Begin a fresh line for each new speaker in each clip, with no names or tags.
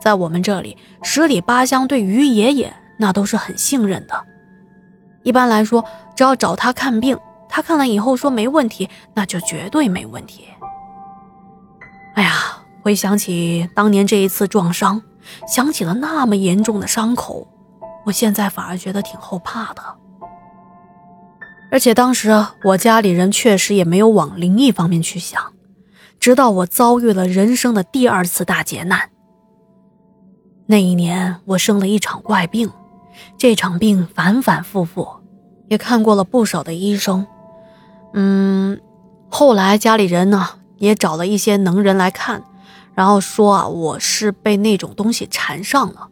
在我们这里，十里八乡对于爷爷那都是很信任的。一般来说，只要找他看病，他看了以后说没问题，那就绝对没问题。哎呀，回想起当年这一次撞伤，想起了那么严重的伤口，我现在反而觉得挺后怕的。而且当时我家里人确实也没有往灵异方面去想，直到我遭遇了人生的第二次大劫难。那一年我生了一场怪病，这场病反反复复，也看过了不少的医生。嗯，后来家里人呢也找了一些能人来看，然后说啊我是被那种东西缠上了。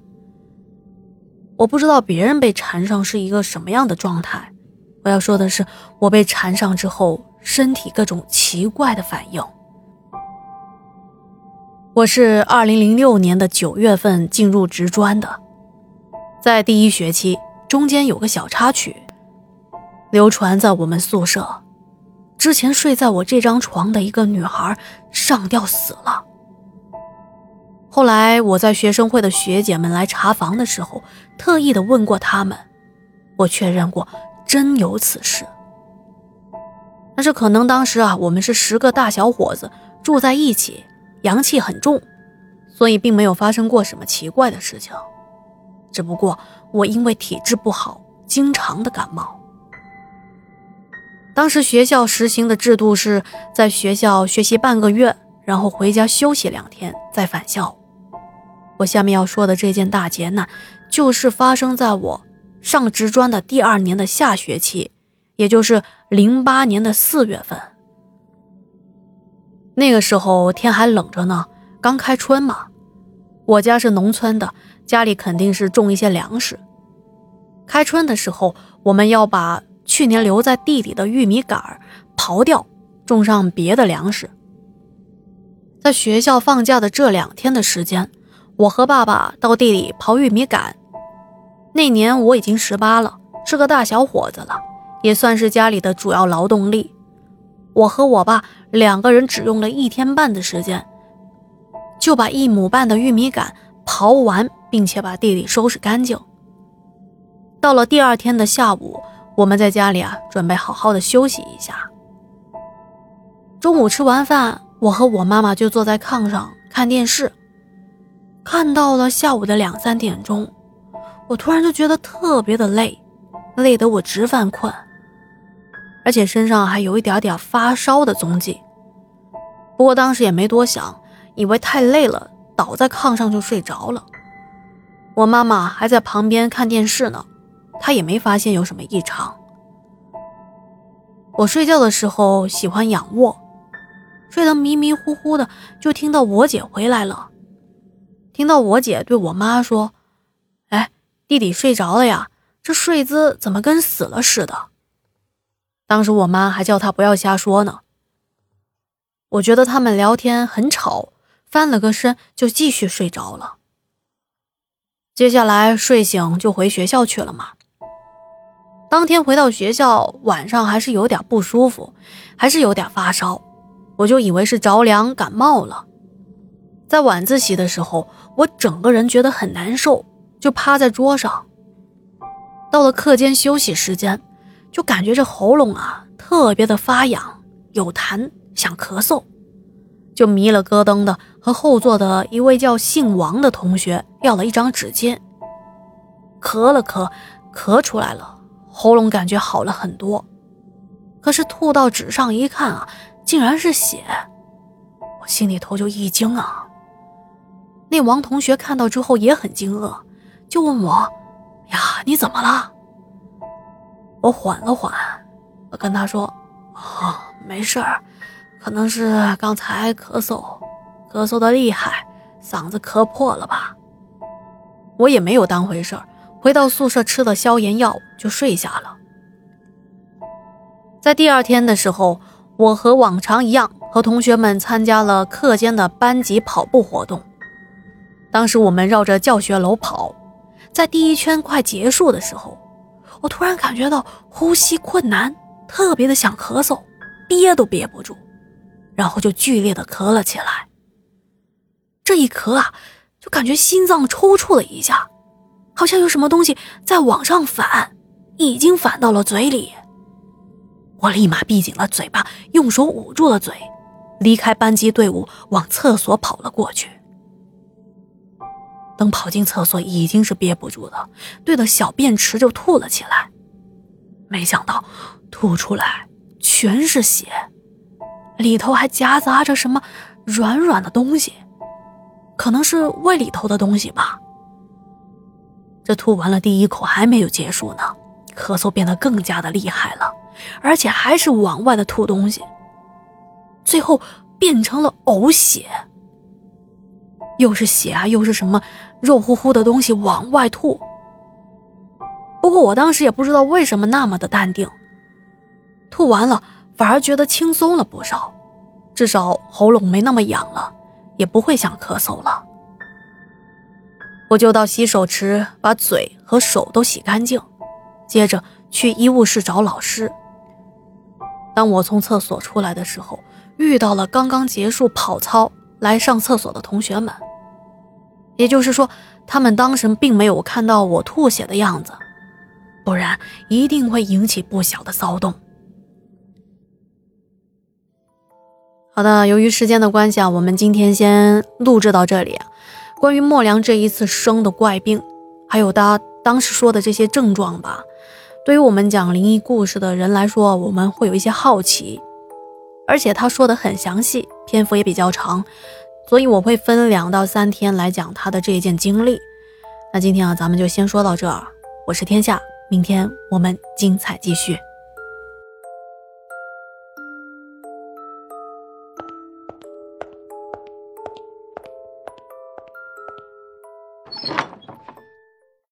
我不知道别人被缠上是一个什么样的状态。我要说的是，我被缠上之后，身体各种奇怪的反应。我是二零零六年的九月份进入职专的，在第一学期中间有个小插曲，流传在我们宿舍，之前睡在我这张床的一个女孩上吊死了。后来我在学生会的学姐们来查房的时候，特意的问过他们，我确认过。真有此事，但是可能当时啊，我们是十个大小伙子住在一起，阳气很重，所以并没有发生过什么奇怪的事情。只不过我因为体质不好，经常的感冒。当时学校实行的制度是在学校学习半个月，然后回家休息两天再返校。我下面要说的这件大劫难，就是发生在我。上职专的第二年的下学期，也就是零八年的四月份。那个时候天还冷着呢，刚开春嘛。我家是农村的，家里肯定是种一些粮食。开春的时候，我们要把去年留在地里的玉米杆刨掉，种上别的粮食。在学校放假的这两天的时间，我和爸爸到地里刨玉米杆。那年我已经十八了，是个大小伙子了，也算是家里的主要劳动力。我和我爸两个人只用了一天半的时间，就把一亩半的玉米杆刨完，并且把地里收拾干净。到了第二天的下午，我们在家里啊准备好好的休息一下。中午吃完饭，我和我妈妈就坐在炕上看电视，看到了下午的两三点钟。我突然就觉得特别的累，累得我直犯困，而且身上还有一点点发烧的踪迹。不过当时也没多想，以为太累了，倒在炕上就睡着了。我妈妈还在旁边看电视呢，她也没发现有什么异常。我睡觉的时候喜欢仰卧，睡得迷迷糊糊的，就听到我姐回来了，听到我姐对我妈说。哎弟弟睡着了呀，这睡姿怎么跟死了似的？当时我妈还叫他不要瞎说呢。我觉得他们聊天很吵，翻了个身就继续睡着了。接下来睡醒就回学校去了嘛。当天回到学校，晚上还是有点不舒服，还是有点发烧，我就以为是着凉感冒了。在晚自习的时候，我整个人觉得很难受。就趴在桌上。到了课间休息时间，就感觉这喉咙啊特别的发痒，有痰，想咳嗽，就迷了咯噔的和后座的一位叫姓王的同学要了一张纸巾，咳了咳，咳出来了，喉咙感觉好了很多。可是吐到纸上一看啊，竟然是血，我心里头就一惊啊。那王同学看到之后也很惊愕。就问我：“呀，你怎么了？”我缓了缓，我跟他说：“哦，没事儿，可能是刚才咳嗽，咳嗽的厉害，嗓子咳破了吧。”我也没有当回事儿，回到宿舍吃了消炎药就睡下了。在第二天的时候，我和往常一样，和同学们参加了课间的班级跑步活动。当时我们绕着教学楼跑。在第一圈快结束的时候，我突然感觉到呼吸困难，特别的想咳嗽，憋都憋不住，然后就剧烈的咳了起来。这一咳啊，就感觉心脏抽搐了一下，好像有什么东西在往上反，已经反到了嘴里。我立马闭紧了嘴巴，用手捂住了嘴，离开班级队伍，往厕所跑了过去。等跑进厕所，已经是憋不住了，对着小便池就吐了起来。没想到，吐出来全是血，里头还夹杂着什么软软的东西，可能是胃里头的东西吧。这吐完了第一口还没有结束呢，咳嗽变得更加的厉害了，而且还是往外的吐东西，最后变成了呕血。又是血啊，又是什么肉乎乎的东西往外吐。不过我当时也不知道为什么那么的淡定，吐完了反而觉得轻松了不少，至少喉咙没那么痒了，也不会想咳嗽了。我就到洗手池把嘴和手都洗干净，接着去医务室找老师。当我从厕所出来的时候，遇到了刚刚结束跑操来上厕所的同学们。也就是说，他们当时并没有看到我吐血的样子，不然一定会引起不小的骚动。好的，由于时间的关系啊，我们今天先录制到这里。关于莫良这一次生的怪病，还有他当时说的这些症状吧，对于我们讲灵异故事的人来说，我们会有一些好奇，而且他说的很详细，篇幅也比较长。所以我会分两到三天来讲他的这一件经历。那今天啊，咱们就先说到这儿。我是天下，明天我们精彩继续。